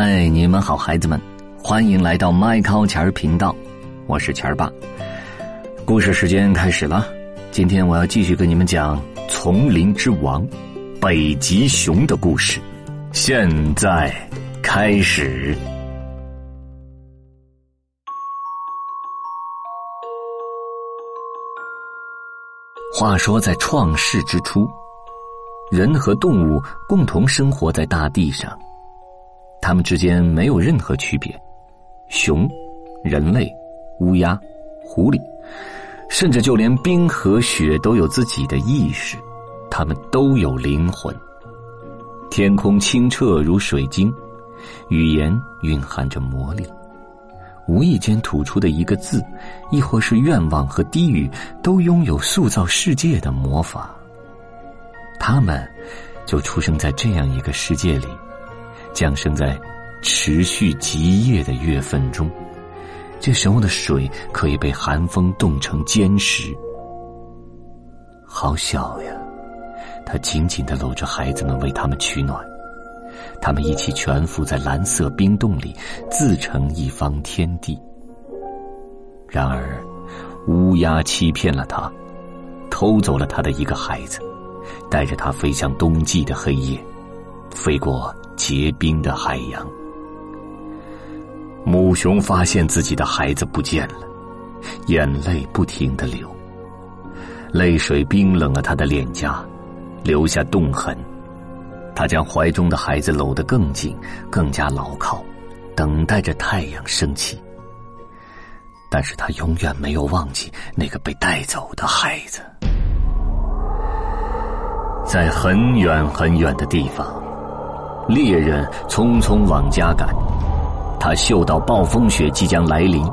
嗨，你们好，孩子们，欢迎来到麦考钱儿频道，我是钱儿爸。故事时间开始了，今天我要继续跟你们讲丛林之王北极熊的故事。现在开始。话说，在创世之初，人和动物共同生活在大地上。它们之间没有任何区别，熊、人类、乌鸦、狐狸，甚至就连冰和雪都有自己的意识，它们都有灵魂。天空清澈如水晶，语言蕴含着魔力，无意间吐出的一个字，亦或是愿望和低语，都拥有塑造世界的魔法。他们就出生在这样一个世界里。降生在持续极夜的月份中，这时候的水可以被寒风冻成坚石。好小呀，他紧紧的搂着孩子们，为他们取暖。他们一起蜷伏在蓝色冰洞里，自成一方天地。然而，乌鸦欺骗了他，偷走了他的一个孩子，带着他飞向冬季的黑夜，飞过。结冰的海洋，母熊发现自己的孩子不见了，眼泪不停的流，泪水冰冷了他的脸颊，留下冻痕。他将怀中的孩子搂得更紧，更加牢靠，等待着太阳升起。但是他永远没有忘记那个被带走的孩子，在很远很远的地方。猎人匆匆往家赶，他嗅到暴风雪即将来临，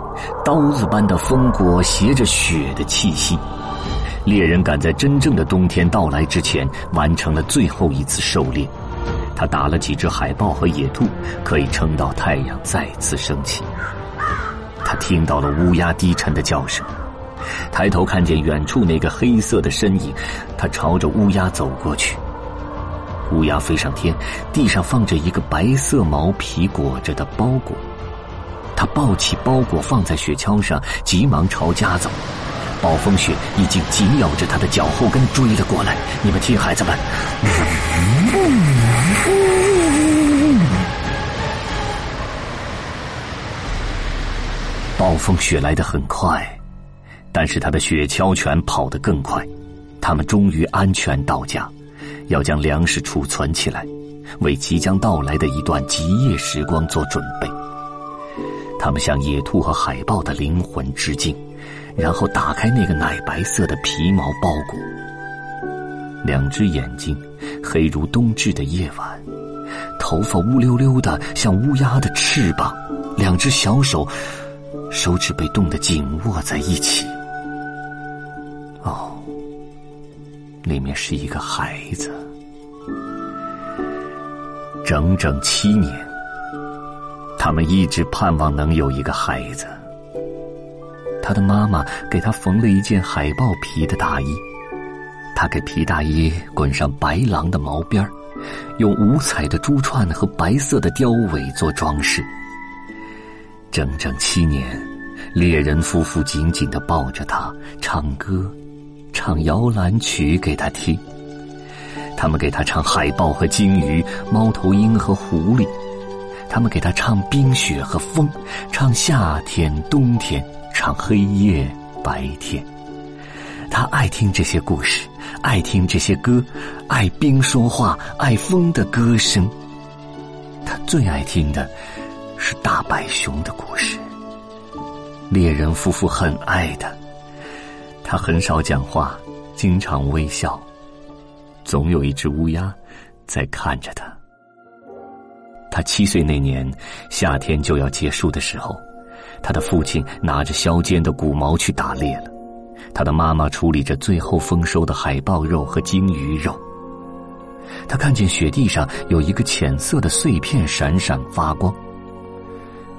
刀子般的风裹挟着雪的气息。猎人赶在真正的冬天到来之前，完成了最后一次狩猎。他打了几只海豹和野兔，可以撑到太阳再次升起。他听到了乌鸦低沉的叫声，抬头看见远处那个黑色的身影，他朝着乌鸦走过去。乌鸦飞上天，地上放着一个白色毛皮裹着的包裹。他抱起包裹放在雪橇上，急忙朝家走。暴风雪已经紧咬着他的脚后跟追了过来。你们听，孩子们，暴风雪来得很快，但是他的雪橇犬跑得更快。他们终于安全到家。要将粮食储存起来，为即将到来的一段极夜时光做准备。他们向野兔和海豹的灵魂致敬，然后打开那个奶白色的皮毛包裹。两只眼睛黑如冬至的夜晚，头发乌溜溜的像乌鸦的翅膀，两只小手手指被冻得紧握在一起。哦。里面是一个孩子，整整七年，他们一直盼望能有一个孩子。他的妈妈给他缝了一件海豹皮的大衣，他给皮大衣滚上白狼的毛边用五彩的珠串和白色的貂尾做装饰。整整七年，猎人夫妇紧紧的抱着他，唱歌。唱摇篮曲给他听，他们给他唱海豹和鲸鱼、猫头鹰和狐狸，他们给他唱冰雪和风，唱夏天、冬天，唱黑夜、白天。他爱听这些故事，爱听这些歌，爱冰说话，爱风的歌声。他最爱听的是大白熊的故事。猎人夫妇很爱他。他很少讲话，经常微笑，总有一只乌鸦在看着他。他七岁那年，夏天就要结束的时候，他的父亲拿着削尖的骨矛去打猎了，他的妈妈处理着最后丰收的海豹肉和鲸鱼肉。他看见雪地上有一个浅色的碎片闪闪发光，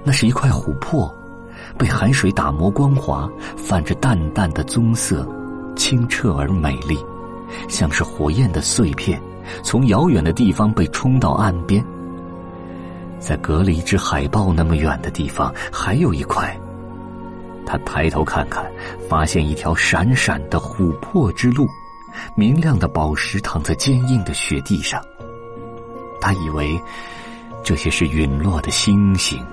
那是一块琥珀。被海水打磨光滑，泛着淡淡的棕色，清澈而美丽，像是火焰的碎片，从遥远的地方被冲到岸边。在隔了一只海豹那么远的地方，还有一块。他抬头看看，发现一条闪闪的琥珀之路，明亮的宝石躺在坚硬的雪地上。他以为这些是陨落的星星。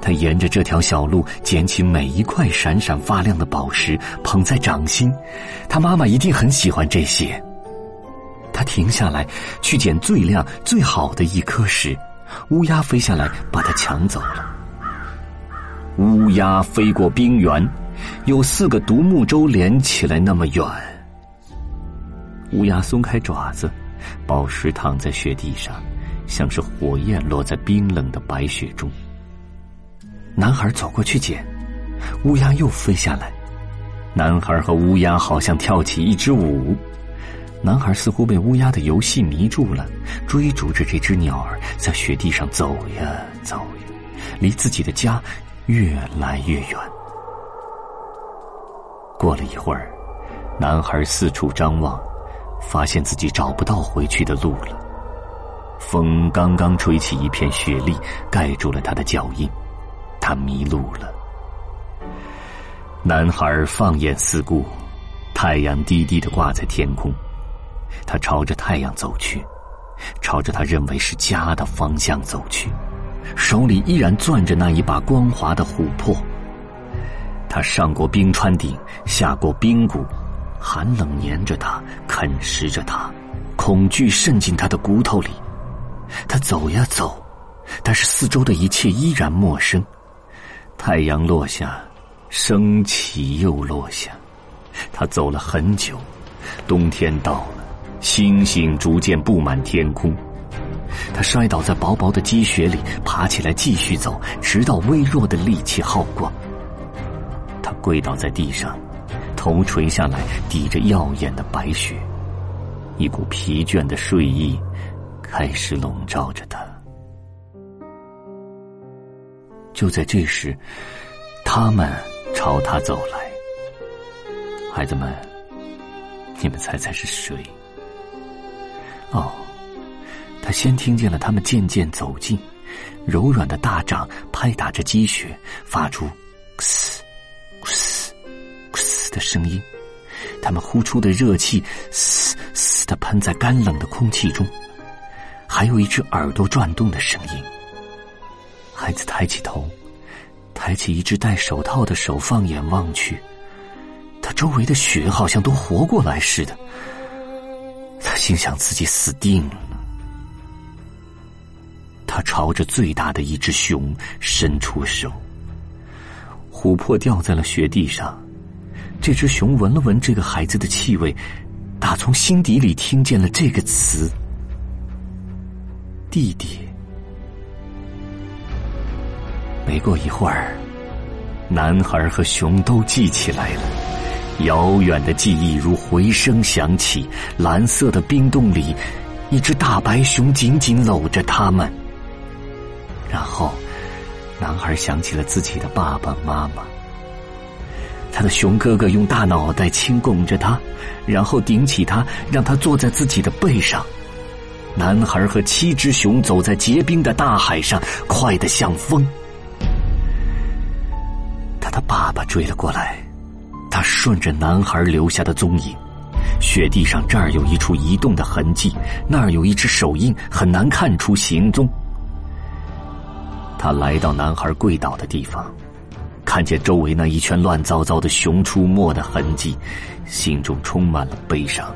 他沿着这条小路捡起每一块闪闪发亮的宝石，捧在掌心。他妈妈一定很喜欢这些。他停下来，去捡最亮、最好的一颗石。乌鸦飞下来，把它抢走了。乌鸦飞过冰原，有四个独木舟连起来那么远。乌鸦松开爪子，宝石躺在雪地上，像是火焰落在冰冷的白雪中。男孩走过去捡，乌鸦又飞下来。男孩和乌鸦好像跳起一支舞。男孩似乎被乌鸦的游戏迷住了，追逐着这只鸟儿在雪地上走呀走呀，离自己的家。越来越远。过了一会儿，男孩四处张望，发现自己找不到回去的路了。风刚刚吹起一片雪粒，盖住了他的脚印，他迷路了。男孩放眼四顾，太阳低低的挂在天空，他朝着太阳走去，朝着他认为是家的方向走去。手里依然攥着那一把光滑的琥珀。他上过冰川顶，下过冰谷，寒冷粘着他，啃食着他，恐惧渗进他的骨头里。他走呀走，但是四周的一切依然陌生。太阳落下，升起又落下。他走了很久，冬天到了，星星逐渐布满天空。他摔倒在薄薄的积雪里，爬起来继续走，直到微弱的力气耗光。他跪倒在地上，头垂下来，抵着耀眼的白雪，一股疲倦的睡意开始笼罩着他。就在这时，他们朝他走来。孩子们，你们猜猜是谁？哦。他先听见了他们渐渐走近，柔软的大掌拍打着积雪，发出“嘶、嘶、嘶”的声音。他们呼出的热气“嘶嘶”的喷在干冷的空气中，还有一只耳朵转动的声音。孩子抬起头，抬起一只戴手套的手，放眼望去，他周围的雪好像都活过来似的。他心想自己死定了。他朝着最大的一只熊伸出手，琥珀掉在了雪地上。这只熊闻了闻这个孩子的气味，打从心底里听见了这个词：“弟弟。”没过一会儿，男孩和熊都记起来了，遥远的记忆如回声响起。蓝色的冰洞里，一只大白熊紧紧搂着他们。然后，男孩想起了自己的爸爸妈妈。他的熊哥哥用大脑袋轻拱着他，然后顶起他，让他坐在自己的背上。男孩和七只熊走在结冰的大海上，快得像风。他爸爸追了过来，他顺着男孩留下的踪影，雪地上这儿有一处移动的痕迹，那儿有一只手印，很难看出行踪。他来到男孩跪倒的地方，看见周围那一圈乱糟糟的熊出没的痕迹，心中充满了悲伤。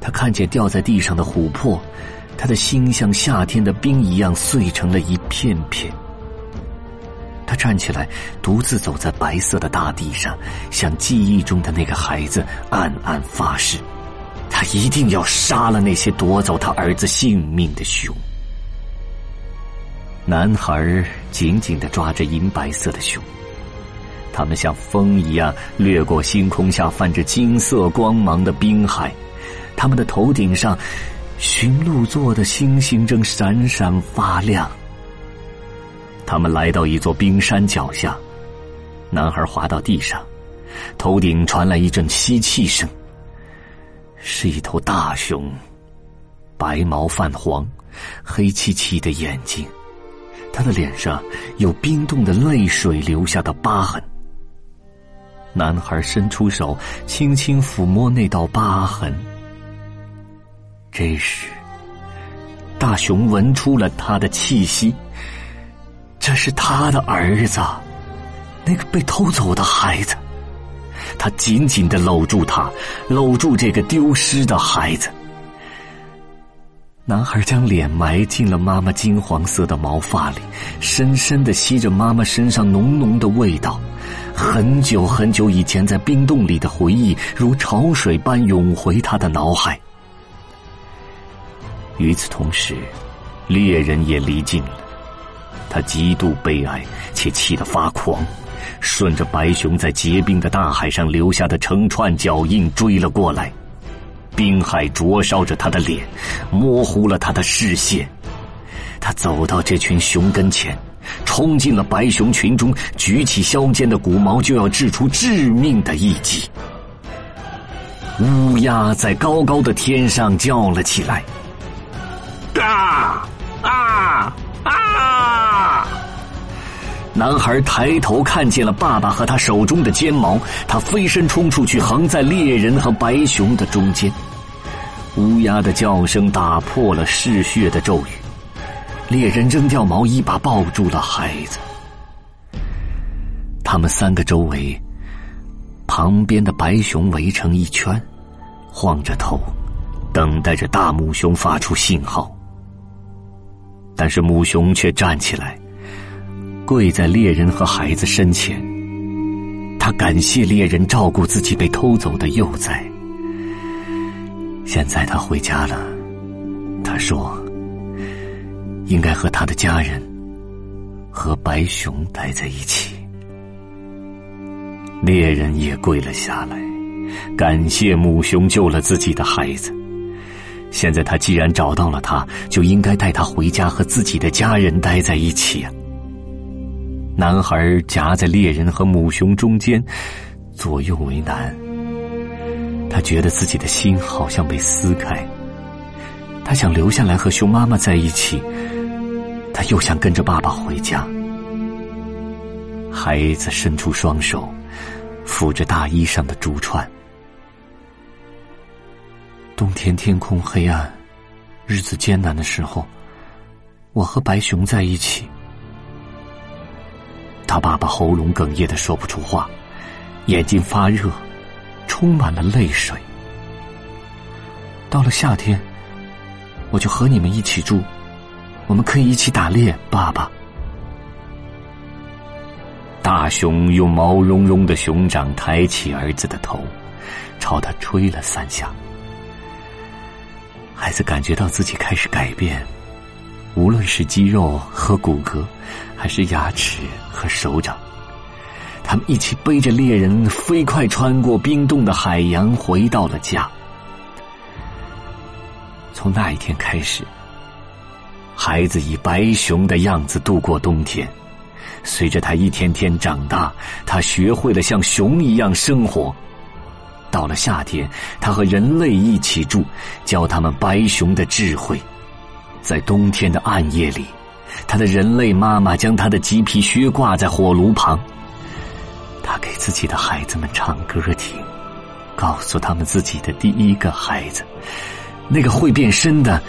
他看见掉在地上的琥珀，他的心像夏天的冰一样碎成了一片片。他站起来，独自走在白色的大地上，向记忆中的那个孩子暗暗发誓：他一定要杀了那些夺走他儿子性命的熊。男孩紧紧的抓着银白色的熊，他们像风一样掠过星空下泛着金色光芒的冰海，他们的头顶上，驯鹿座的星星正闪闪发亮。他们来到一座冰山脚下，男孩滑到地上，头顶传来一阵吸气声，是一头大熊。白毛泛黄，黑漆漆的眼睛，他的脸上有冰冻的泪水留下的疤痕。男孩伸出手，轻轻抚摸那道疤痕。这时，大熊闻出了他的气息，这是他的儿子，那个被偷走的孩子。他紧紧的搂住他，搂住这个丢失的孩子。男孩将脸埋进了妈妈金黄色的毛发里，深深的吸着妈妈身上浓浓的味道。很久很久以前，在冰洞里的回忆如潮水般涌回他的脑海。与此同时，猎人也离近了，他极度悲哀且气得发狂。顺着白熊在结冰的大海上留下的成串脚印追了过来，冰海灼烧着他的脸，模糊了他的视线。他走到这群熊跟前，冲进了白熊群中，举起削尖的骨矛就要掷出致命的一击。乌鸦在高高的天上叫了起来：“啊男孩抬头看见了爸爸和他手中的尖矛，他飞身冲出去，横在猎人和白熊的中间。乌鸦的叫声打破了嗜血的咒语。猎人扔掉毛衣，把抱住了孩子。他们三个周围，旁边的白熊围成一圈，晃着头，等待着大母熊发出信号。但是母熊却站起来。跪在猎人和孩子身前，他感谢猎人照顾自己被偷走的幼崽。现在他回家了，他说：“应该和他的家人和白熊待在一起。”猎人也跪了下来，感谢母熊救了自己的孩子。现在他既然找到了他，就应该带他回家和自己的家人待在一起啊。男孩夹在猎人和母熊中间，左右为难。他觉得自己的心好像被撕开。他想留下来和熊妈妈在一起，他又想跟着爸爸回家。孩子伸出双手，抚着大衣上的珠串。冬天天空黑暗，日子艰难的时候，我和白熊在一起。他爸爸喉咙哽咽的说不出话，眼睛发热，充满了泪水。到了夏天，我就和你们一起住，我们可以一起打猎。爸爸，大熊用毛茸茸的熊掌抬起儿子的头，朝他吹了三下。孩子感觉到自己开始改变。无论是肌肉和骨骼，还是牙齿和手掌，他们一起背着猎人飞快穿过冰冻的海洋，回到了家。从那一天开始，孩子以白熊的样子度过冬天。随着他一天天长大，他学会了像熊一样生活。到了夏天，他和人类一起住，教他们白熊的智慧。在冬天的暗夜里，他的人类妈妈将他的鸡皮靴挂在火炉旁。他给自己的孩子们唱歌听，告诉他们自己的第一个孩子，那个会变身的、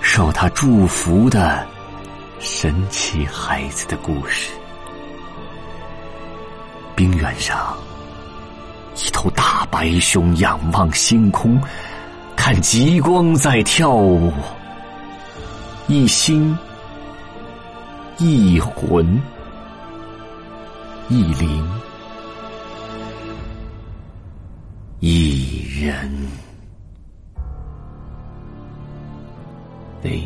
受他祝福的神奇孩子的故事。冰原上，一头大白熊仰望星空，看极光在跳舞。一心，一魂，一灵，一人。哎。